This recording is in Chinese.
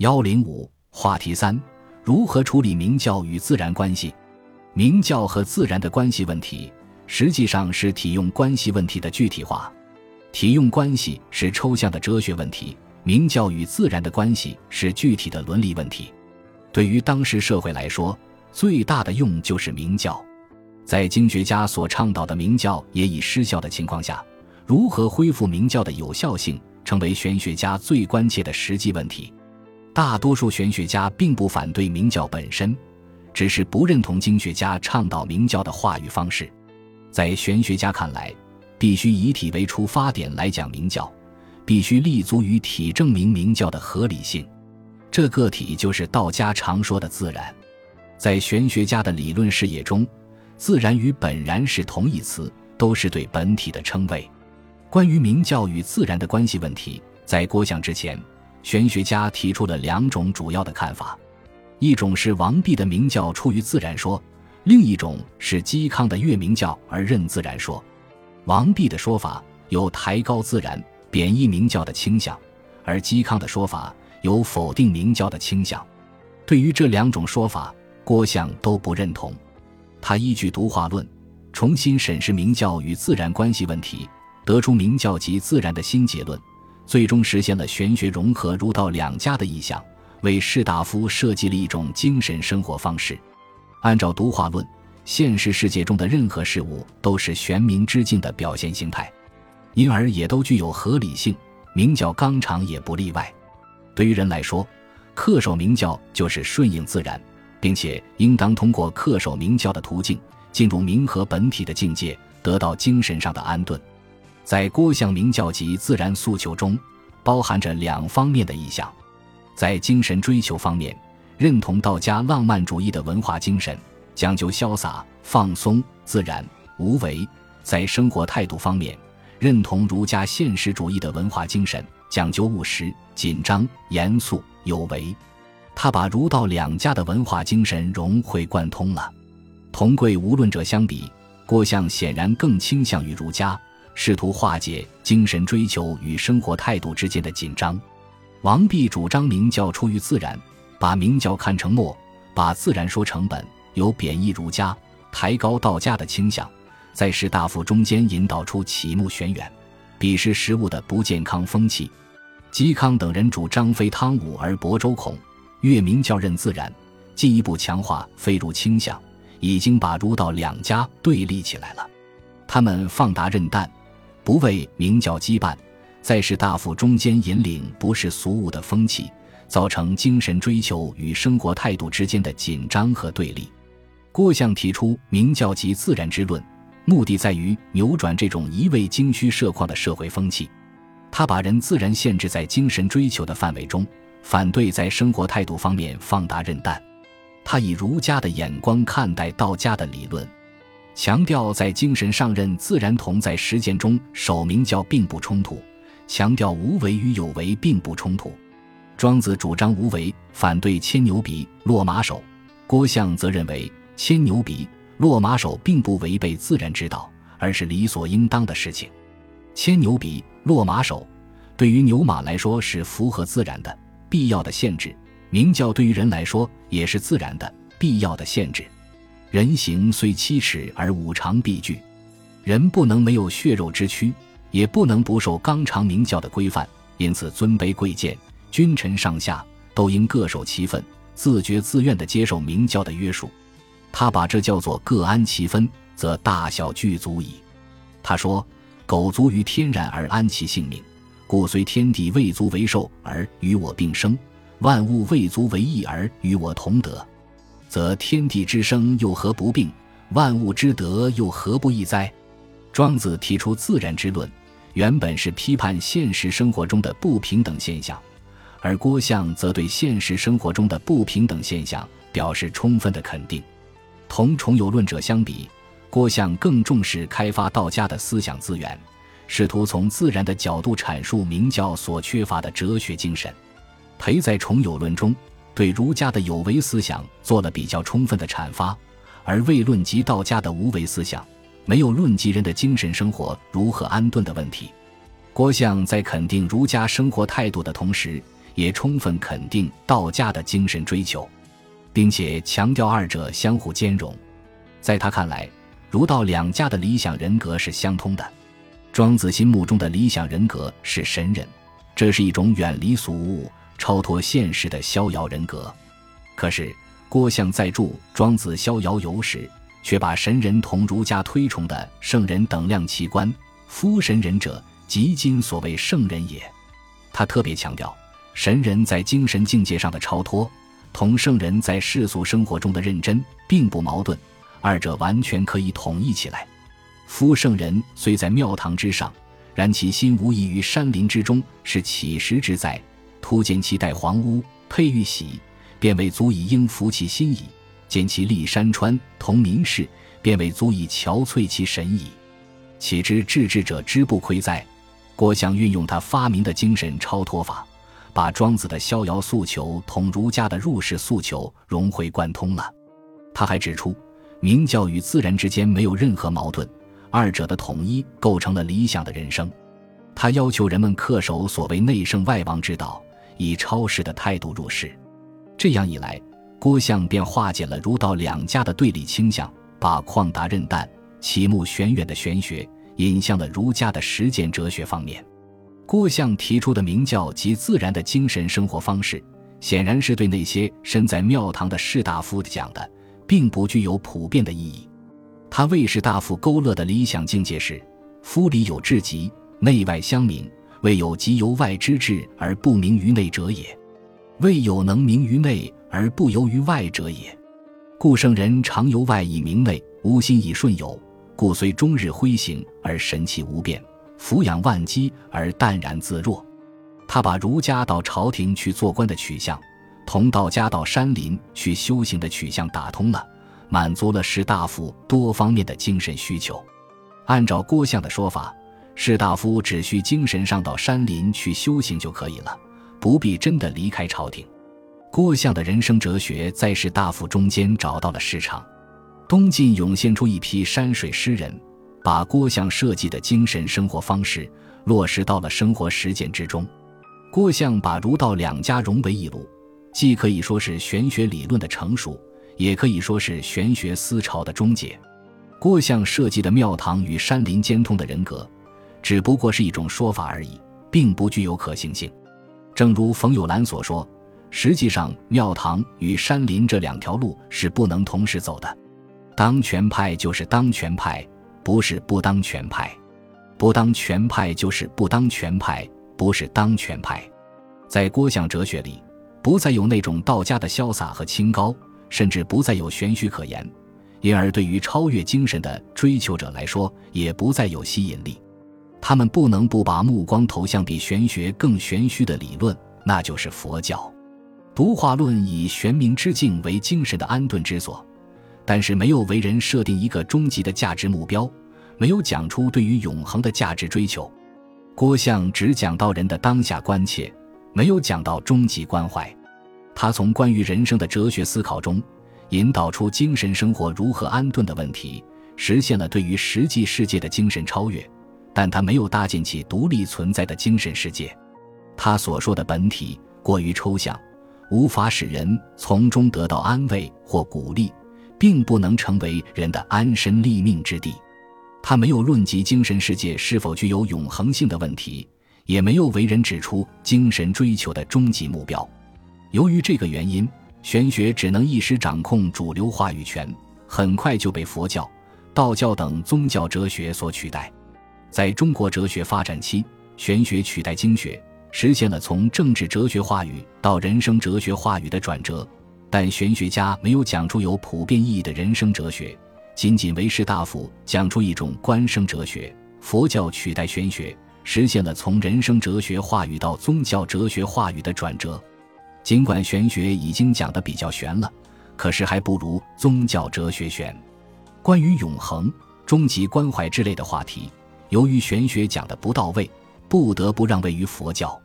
幺零五话题三：如何处理明教与自然关系？明教和自然的关系问题，实际上是体用关系问题的具体化。体用关系是抽象的哲学问题，明教与自然的关系是具体的伦理问题。对于当时社会来说，最大的用就是明教。在经学家所倡导的明教也已失效的情况下，如何恢复明教的有效性，成为玄学家最关切的实际问题。大多数玄学家并不反对明教本身，只是不认同经学家倡导明教的话语方式。在玄学家看来，必须以体为出发点来讲明教，必须立足于体证明明教的合理性。这个体就是道家常说的自然。在玄学家的理论视野中，自然与本然是同义词，都是对本体的称谓。关于明教与自然的关系问题，在郭象之前。玄学家提出了两种主要的看法，一种是王弼的明教出于自然说，另一种是嵇康的越明教而任自然说。王弼的说法有抬高自然、贬义明教的倾向，而嵇康的说法有否定明教的倾向。对于这两种说法，郭象都不认同。他依据独化论，重新审视明教与自然关系问题，得出明教即自然的新结论。最终实现了玄学融合儒道两家的意向，为士大夫设计了一种精神生活方式。按照独化论，现实世界中的任何事物都是玄冥之境的表现形态，因而也都具有合理性。明教纲常也不例外。对于人来说，恪守明教就是顺应自然，并且应当通过恪守明教的途径，进入明和本体的境界，得到精神上的安顿。在郭象明教及自然诉求中，包含着两方面的意象。在精神追求方面，认同道家浪漫主义的文化精神，讲究潇洒、放松、自然、无为；在生活态度方面，认同儒家现实主义的文化精神，讲究务实、紧张、严肃、有为。他把儒道两家的文化精神融会贯通了。同贵无论者相比，郭象显然更倾向于儒家。试图化解精神追求与生活态度之间的紧张。王弼主张明教出于自然，把明教看成末，把自然说成本，有贬义儒家、抬高道家的倾向，在士大夫中间引导出启目玄远、鄙视食物的不健康风气。嵇康等人主张非汤武而薄周孔，越明教任自然，进一步强化非儒倾向，已经把儒道两家对立起来了。他们放达任诞。不为明教羁绊，在士大夫中间引领不是俗物的风气，造成精神追求与生活态度之间的紧张和对立。郭象提出明教即自然之论，目的在于扭转这种一味精虚设况的社会风气。他把人自然限制在精神追求的范围中，反对在生活态度方面放大任诞。他以儒家的眼光看待道家的理论。强调在精神上任自然同在实践中守明教并不冲突，强调无为与有为并不冲突。庄子主张无为，反对牵牛鼻、落马首；郭象则认为牵牛鼻、落马首并不违背自然之道，而是理所应当的事情。牵牛鼻、落马首对于牛马来说是符合自然的、必要的限制；明教对于人来说也是自然的、必要的限制。人形虽七尺而五常必具，人不能没有血肉之躯，也不能不受纲常明教的规范。因此，尊卑贵贱、君臣上下都应各守其分，自觉自愿地接受明教的约束。他把这叫做各安其分，则大小俱足矣。他说：“苟足于天然而安其性命，故虽天地未足为寿而与我并生，万物未足为义而与我同德。”则天地之生又何不病？万物之德又何不义哉？庄子提出自然之论，原本是批判现实生活中的不平等现象，而郭象则对现实生活中的不平等现象表示充分的肯定。同重有论者相比，郭象更重视开发道家的思想资源，试图从自然的角度阐述明教所缺乏的哲学精神。裴在重有论中。对儒家的有为思想做了比较充分的阐发，而未论及道家的无为思想，没有论及人的精神生活如何安顿的问题。郭象在肯定儒家生活态度的同时，也充分肯定道家的精神追求，并且强调二者相互兼容。在他看来，儒道两家的理想人格是相通的。庄子心目中的理想人格是神人，这是一种远离俗物、超脱现实的逍遥人格。可是郭象在著《庄子逍遥游》时，却把神人同儒家推崇的圣人等量齐观。夫神人者，即今所谓圣人也。他特别强调，神人在精神境界上的超脱，同圣人在世俗生活中的认真并不矛盾，二者完全可以统一起来。夫圣人虽在庙堂之上，然其心无异于山林之中，是乞食之哉？突见其戴黄屋，佩玉玺，便为足以应服其心矣；见其立山川，同民事，便为足以憔悴其神矣。岂知治智者之不亏哉？郭象运用他发明的精神超脱法，把庄子的逍遥诉求同儒家的入世诉求融会贯通了。他还指出，明教与自然之间没有任何矛盾。二者的统一构成了理想的人生。他要求人们恪守所谓内圣外王之道，以超世的态度入世。这样一来，郭象便化解了儒道两家的对立倾向，把旷达任诞、启目玄远的玄学引向了儒家的实践哲学方面。郭象提出的明教及自然的精神生活方式，显然是对那些身在庙堂的士大夫讲的，并不具有普遍的意义。他为士大夫勾勒的理想境界是：夫里有至极，内外相明，未有极由外之至而不明于内者也；未有能明于内而不由于外者也。故圣人常由外以明内，无心以顺有，故虽终日挥行而神气无变，俯仰万机而淡然自若。他把儒家到朝廷去做官的取向，同道家到山林去修行的取向打通了。满足了士大夫多方面的精神需求。按照郭象的说法，士大夫只需精神上到山林去修行就可以了，不必真的离开朝廷。郭象的人生哲学在士大夫中间找到了市场。东晋涌现出一批山水诗人，把郭象设计的精神生活方式落实到了生活实践之中。郭象把儒道两家融为一炉，既可以说是玄学理论的成熟。也可以说是玄学思潮的终结。郭象设计的庙堂与山林兼通的人格，只不过是一种说法而已，并不具有可行性。正如冯友兰所说，实际上庙堂与山林这两条路是不能同时走的。当权派就是当权派，不是不当权派；不当权派就是不当权派，不是当权派。在郭象哲学里，不再有那种道家的潇洒和清高。甚至不再有玄虚可言，因而对于超越精神的追求者来说，也不再有吸引力。他们不能不把目光投向比玄学更玄虚的理论，那就是佛教。独化论以玄冥之境为精神的安顿之所，但是没有为人设定一个终极的价值目标，没有讲出对于永恒的价值追求。郭象只讲到人的当下关切，没有讲到终极关怀。他从关于人生的哲学思考中，引导出精神生活如何安顿的问题，实现了对于实际世界的精神超越。但他没有搭建起独立存在的精神世界。他所说的本体过于抽象，无法使人从中得到安慰或鼓励，并不能成为人的安身立命之地。他没有论及精神世界是否具有永恒性的问题，也没有为人指出精神追求的终极目标。由于这个原因，玄学只能一时掌控主流话语权，很快就被佛教、道教等宗教哲学所取代。在中国哲学发展期，玄学取代经学，实现了从政治哲学话语到人生哲学话语的转折。但玄学家没有讲出有普遍意义的人生哲学，仅仅为士大夫讲出一种官生哲学。佛教取代玄学，实现了从人生哲学话语到宗教哲学话语的转折。尽管玄学已经讲得比较玄了，可是还不如宗教哲学玄。关于永恒、终极关怀之类的话题，由于玄学讲的不到位，不得不让位于佛教。